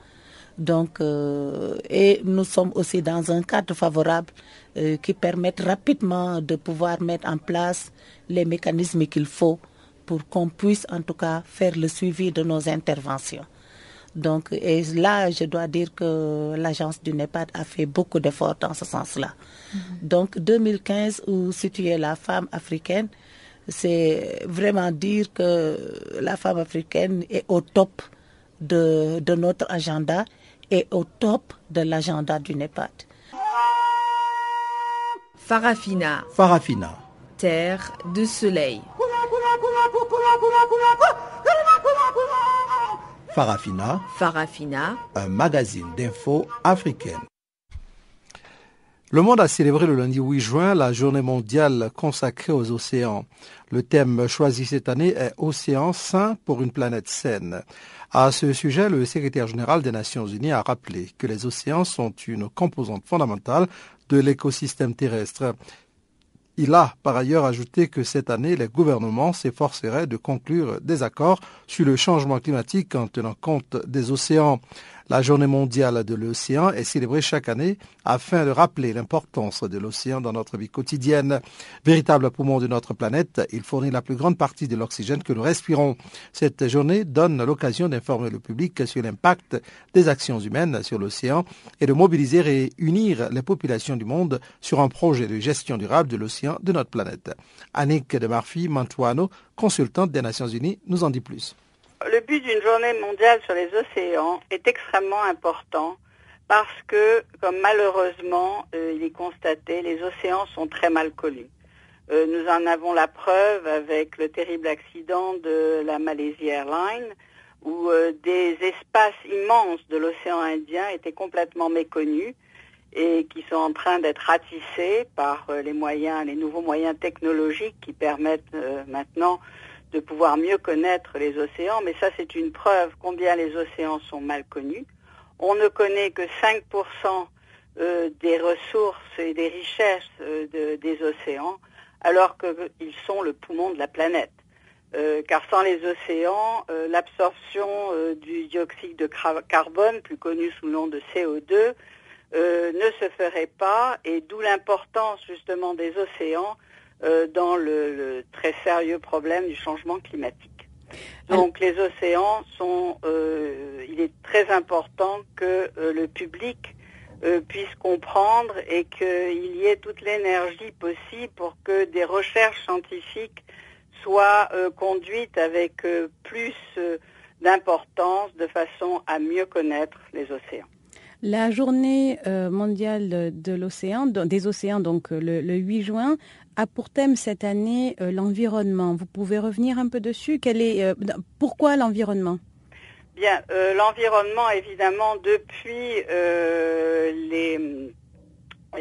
Donc, et nous sommes aussi dans un cadre favorable qui permet rapidement de pouvoir mettre en place les mécanismes qu'il faut pour qu'on puisse en tout cas faire le suivi de nos interventions. Donc, et là, je dois dire que l'agence du NEPAD a fait beaucoup d'efforts dans ce sens-là. Mhm. Donc, 2015, où situer la femme africaine, c'est vraiment dire que la femme africaine est au top de, de notre agenda et au top de l'agenda du NEPAD. Farafina. Farafina. Terre de soleil. Farafina. Farafina. Un magazine d'infos africaine. Le monde a célébré le lundi 8 juin la journée mondiale consacrée aux océans. Le thème choisi cette année est Océans sains pour une planète saine. À ce sujet, le secrétaire général des Nations Unies a rappelé que les océans sont une composante fondamentale de l'écosystème terrestre. Il a par ailleurs ajouté que cette année, les gouvernements s'efforceraient de conclure des accords sur le changement climatique en tenant compte des océans. La journée mondiale de l'océan est célébrée chaque année afin de rappeler l'importance de l'océan dans notre vie quotidienne. Véritable poumon de notre planète, il fournit la plus grande partie de l'oxygène que nous respirons. Cette journée donne l'occasion d'informer le public sur l'impact des actions humaines sur l'océan et de mobiliser et unir les populations du monde sur un projet de gestion durable de l'océan de notre planète. Annick de Marfi Mantuano, consultante des Nations Unies, nous en dit plus. Le but d'une journée mondiale sur les océans est extrêmement important parce que, comme malheureusement euh, il est constaté, les océans sont très mal connus. Euh, nous en avons la preuve avec le terrible accident de la Malaysia Airlines où euh, des espaces immenses de l'océan Indien étaient complètement méconnus et qui sont en train d'être ratissés par les moyens, les nouveaux moyens technologiques qui permettent maintenant de pouvoir mieux connaître les océans, mais ça c'est une preuve combien les océans sont mal connus. On ne connaît que 5% euh, des ressources et des richesses euh, des océans, alors qu'ils sont le poumon de la planète. Euh, car sans les océans, l'absorption du dioxyde de carbone, plus connu sous le nom de CO2, ne se ferait pas, et d'où l'importance justement des océans euh, dans le, très sérieux problème du changement climatique. Donc les océans sont, euh, il est très important que euh, le public puisse comprendre et qu'il y ait toute l'énergie possible pour que des recherches scientifiques soient conduites avec plus d'importance de façon à mieux connaître les océans. La journée mondiale de l'océan, des océans, donc le, 8 juin, a pour thème cette année euh, l'environnement. Vous pouvez revenir un peu dessus euh, Pourquoi l'environnement? Bien, euh, l'environnement, évidemment, depuis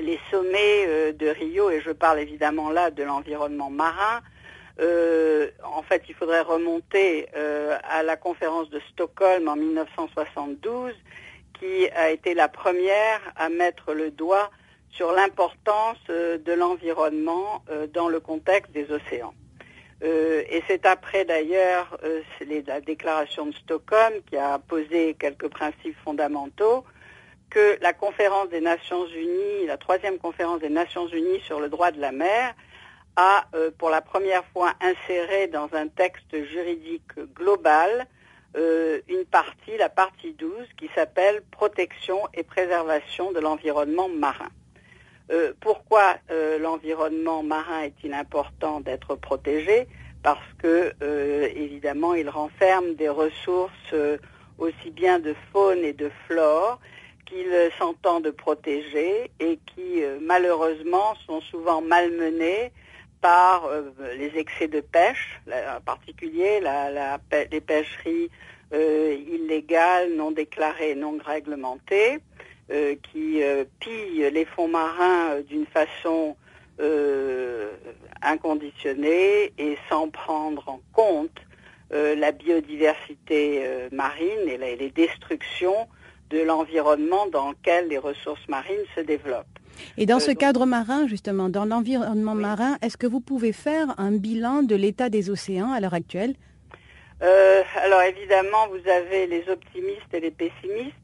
les sommets de Rio, et je parle évidemment là de l'environnement marin, en fait, il faudrait remonter à la conférence de Stockholm en 1972, qui a été la première à mettre le doigt sur l'importance euh, de l'environnement euh, dans le contexte des océans. Euh, et c'est après d'ailleurs la déclaration de Stockholm qui a posé quelques principes fondamentaux que la conférence des Nations Unies, la troisième conférence des Nations Unies sur le droit de la mer, a pour la première fois inséré dans un texte juridique global une partie, la partie 12, qui s'appelle Protection et préservation de l'environnement marin. Pourquoi l'environnement marin est-il important d'être protégé? Parce que, évidemment, il renferme des ressources aussi bien de faune et de flore qu'il s'entend de protéger et qui euh, malheureusement sont souvent malmenés par euh, les excès de pêche, en particulier les pêcheries euh, illégales, non déclarées, non réglementées, qui pillent les fonds marins d'une façon inconditionnée et sans prendre en compte la biodiversité marine et les destructions de l'environnement dans lequel les ressources marines se développent. Et dans ce euh, cadre marin, justement, dans l'environnement marin, est-ce que vous pouvez faire un bilan de l'état des océans à l'heure actuelle? Euh, Alors évidemment, vous avez les optimistes et les pessimistes.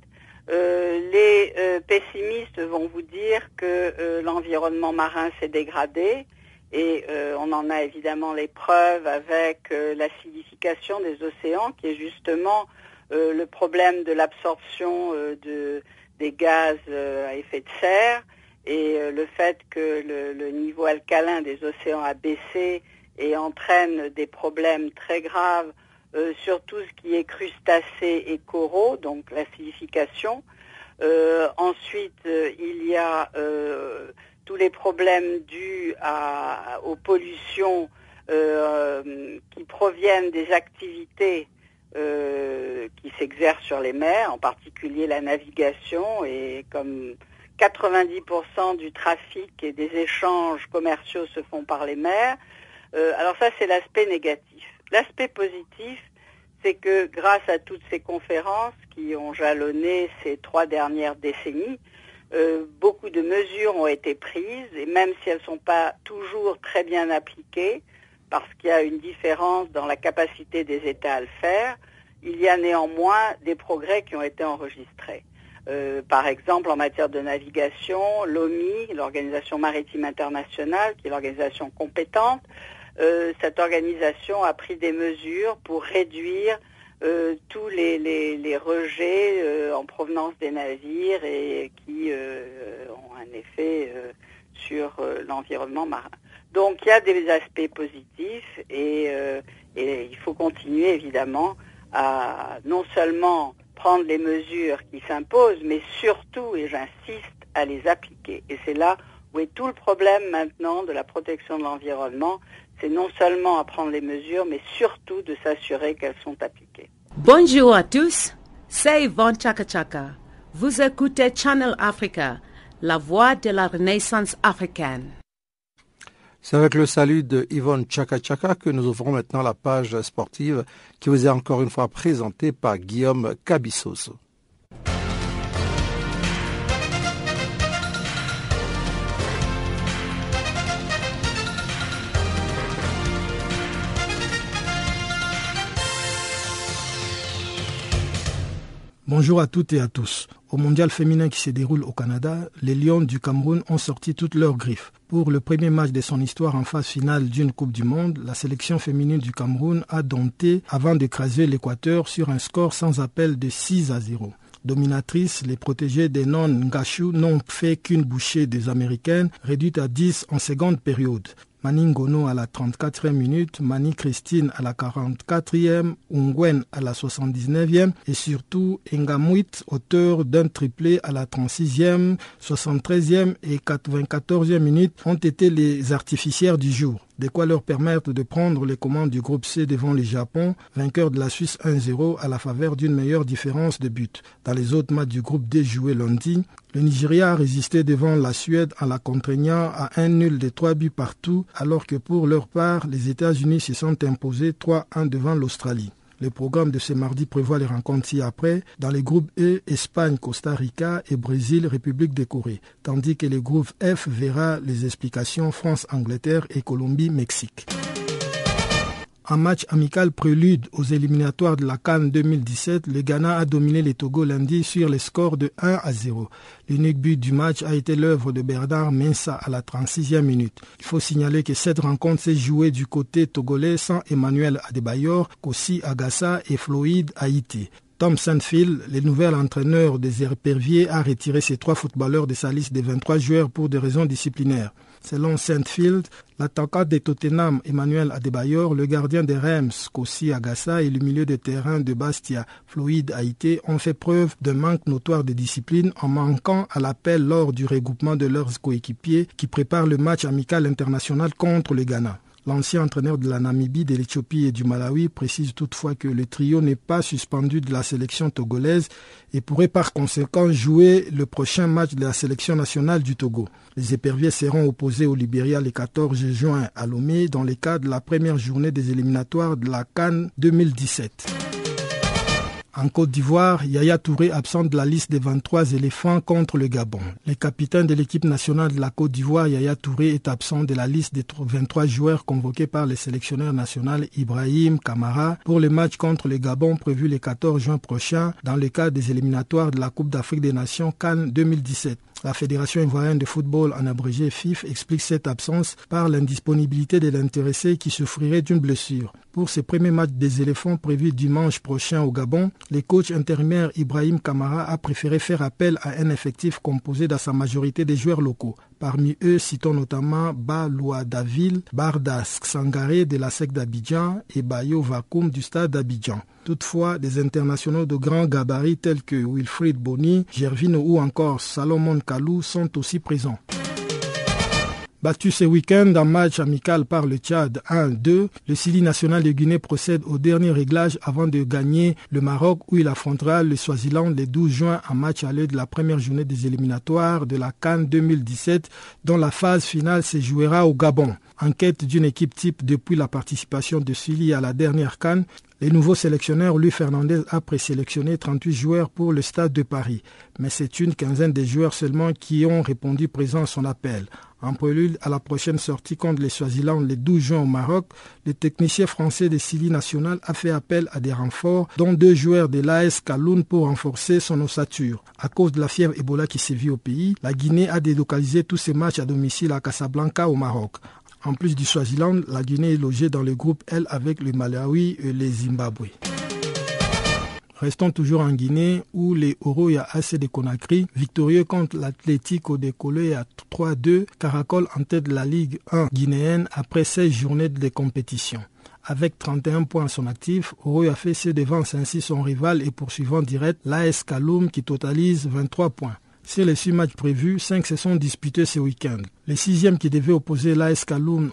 Euh, les pessimistes vont vous dire que l'environnement marin s'est dégradé et on en a évidemment les preuves avec l'acidification des océans qui est justement euh, le problème de l'absorption euh, de, des gaz euh, à effet de serre et le fait que le, niveau alcalin des océans a baissé et entraîne des problèmes très graves sur tout ce qui est crustacés et coraux, donc l'acidification. ensuite, il y a tous les problèmes dus aux pollutions qui proviennent des activités euh, qui s'exercent sur les mers, en particulier la navigation, et comme 90% du trafic et des échanges commerciaux se font par les mers. Euh, alors ça, c'est l'aspect négatif. L'aspect positif, c'est que grâce à toutes ces conférences qui ont jalonné ces trois dernières décennies, euh, beaucoup de mesures ont été prises, et même si elles ne sont pas toujours très bien appliquées, parce qu'il y a une différence dans la capacité des États à le faire, il y a néanmoins des progrès qui ont été enregistrés. Euh, par exemple, en matière de navigation, l'OMI, l'Organisation maritime internationale, qui est l'organisation compétente, euh, cette organisation a pris des mesures pour réduire euh, tous les, rejets en provenance des navires et qui ont un effet sur l'environnement marin. Donc il y a des aspects positifs et, euh, il faut continuer évidemment à non seulement prendre les mesures qui s'imposent, mais surtout, et j'insiste, à les appliquer. Et c'est là où est tout le problème maintenant de la protection de l'environnement. C'est non seulement à prendre les mesures, mais surtout de s'assurer qu'elles sont appliquées. Bonjour à tous, c'est Yvonne Chaka Chaka. Vous écoutez Channel Africa, la voix de la renaissance africaine. C'est avec le salut de Yvonne Chaka Chaka que nous ouvrons maintenant la page sportive qui vous est encore une fois présentée par Guillaume Cabissos. Bonjour à toutes et à tous. Au mondial féminin qui se déroule au Canada, les Lions du Cameroun ont sorti toutes leurs griffes. Pour le premier match de son histoire en phase finale d'une Coupe du Monde, la sélection féminine du Cameroun a dompté avant d'écraser l'Équateur sur un score sans appel de 6 à 0. Dominatrices, les protégés des non-Ngachou n'ont fait qu'une bouchée des Américaines, réduite à 10 en seconde période. Maningono à la 34e minute, Mani Christine à la 44e, Ungwen à la 79e et surtout Engamuit, auteur d'un triplé à la 36e, 73e et 94e minute, ont été les artificières du jour de quoi leur permettre de prendre les commandes du groupe C devant le Japon, vainqueur de la Suisse 1-0 à la faveur d'une meilleure différence de but. Dans les autres matchs du groupe D joués lundi, le Nigeria a résisté devant la Suède en la contraignant à un nul de trois buts partout, alors que pour leur part, les États-Unis se sont imposés 3-1 devant l'Australie. Le programme de ce mardi prévoit les rencontres ci-après dans les groupes E, Espagne, Costa Rica et Brésil, République de Corée, tandis que le groupe F verra les explications France, Angleterre et Colombie, Mexique. En match amical prélude aux éliminatoires de la Cannes 2017, le Ghana a dominé les Togo lundi sur les scores de 1 à 0. L'unique but du match a été l'œuvre de Bernard Mensa à la 36e minute. Il faut signaler que cette rencontre s'est jouée du côté togolais sans Emmanuel Adebayor, Kossi Agassa et Floyd Haïti. Tom Sandfield, le nouvel entraîneur des Herperviers, a retiré ses trois footballeurs de sa liste des 23 joueurs pour des raisons disciplinaires. Selon Sandfield, l'attaquant des Tottenham Emmanuel Adebayor, le gardien des Reims Kossi Agassa et le milieu de terrain de Bastia Floyd Haïté ont fait preuve d'un manque notoire de discipline en manquant à l'appel lors du regroupement de leurs coéquipiers qui préparent le match amical international contre le Ghana. L'ancien entraîneur de la Namibie, de l'Éthiopie et du Malawi précise toutefois que le trio n'est pas suspendu de la sélection togolaise et pourrait par conséquent jouer le prochain match de la sélection nationale du Togo. Les éperviers seront opposés au Libéria le 14 juin à Lomé dans le cadre de la première journée des éliminatoires de la Cannes 2017. En Côte d'Ivoire, Yaya Touré absent de la liste des 23 éléphants contre le Gabon. Le capitaine de l'équipe nationale de la Côte d'Ivoire, Yaya Touré, est absent de la liste des 23 joueurs convoqués par le sélectionneur national Ibrahim Kamara pour le match contre le Gabon prévu le 14 juin prochain dans le cadre des éliminatoires de la Coupe d'Afrique des Nations Cannes 2017. La Fédération ivoirienne de football, en abrégé FIF, explique cette absence par l'indisponibilité de l'intéressé qui souffrirait d'une blessure. Pour ces premiers matchs des éléphants prévus dimanche prochain au Gabon, le coach intérimaire Ibrahim Kamara a préféré faire appel à un effectif composé dans sa majorité des joueurs locaux. Parmi eux, citons notamment Baloua Davil, Bardas Sangaré de la SEC d'Abidjan et Bayo Vakoum du stade d'Abidjan. Toutefois, des internationaux de grand gabarit tels que Wilfried Boni, Gervino ou encore Salomon Kalou sont aussi présents. Battu ce week-end en match amical par le Tchad 1-2, le Sili national de Guinée procède au dernier réglage avant de gagner le Maroc où il affrontera le Swaziland le 12 juin en match aller de la première journée des éliminatoires de la Cannes 2017 dont la phase finale se jouera au Gabon. En quête d'une équipe type depuis la participation de Sili à la dernière Cannes, le nouveau sélectionneur Louis Fernandez a présélectionné 38 joueurs pour le Stade de Paris, mais c'est une quinzaine de joueurs seulement qui ont répondu présent à son appel. En prélude à la prochaine sortie contre les Swaziland le 12 juin au Maroc, le technicien français de Sili National a fait appel à des renforts, dont deux joueurs de l'AS Kaloun pour renforcer son ossature. À cause de la fièvre Ebola qui sévit au pays, la Guinée a délocalisé tous ses matchs à domicile à Casablanca au Maroc. En plus du Swaziland, la Guinée est logée dans le groupe L avec le Malawi et le Zimbabwe. Restons toujours en Guinée où les Oroya AC de Conakry, victorieux contre l'Atlético de à 3-2, caracole en tête de la Ligue 1 guinéenne après 16 journées de compétition. Avec 31 points à son actif, Oroya ses devance ainsi son rival et poursuivant direct l'AS Kaloum qui totalise 23 points. Sur les six matchs prévus, cinq se sont disputés ce week-end. Le sixième qui devait opposer l'AS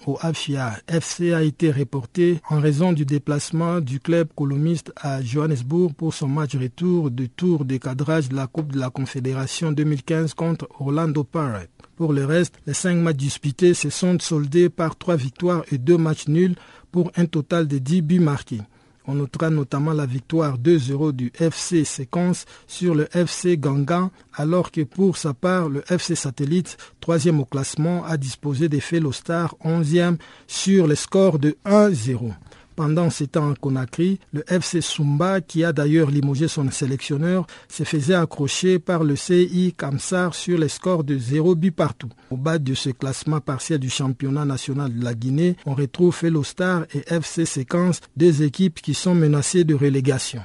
au Afia FC a été reporté en raison du déplacement du club colomiste à Johannesburg pour son match retour du tour de cadrage de la Coupe de la Confédération 2015 contre Orlando Pirates. Pour le reste, les cinq matchs disputés se sont soldés par trois victoires et deux matchs nuls pour un total de 10 buts marqués. On notera notamment la victoire 2-0 du FC Séquence sur le FC Gangan, alors que pour sa part, le FC Satellite, troisième au classement, a disposé des Felostar 11e sur le score de 1-0. Pendant ces temps en Conakry, le FC Sumba, qui a d'ailleurs limogé son sélectionneur, se faisait accrocher par le CI Kamsar sur les scores de 0 but partout. Au bas de ce classement partiel du championnat national de la Guinée, on retrouve Felostar et FC Séquence, deux équipes qui sont menacées de relégation.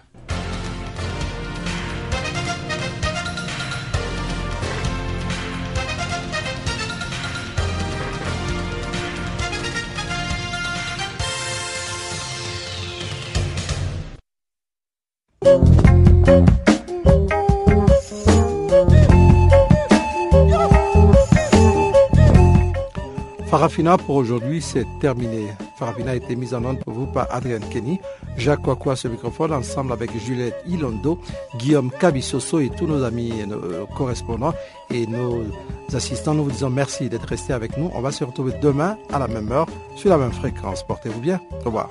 Farafina pour aujourd'hui, c'est terminé. Farafina a été mise en œuvre pour vous par Adrien Kenny, Jacques Kwakwa ce microphone, ensemble avec Juliette Ilondo, Guillaume Cabissoso et tous nos amis et nos correspondants et nos assistants. Nous vous disons merci d'être restés avec nous. On va se retrouver demain à la même heure, sur la même fréquence. Portez-vous bien. Au revoir.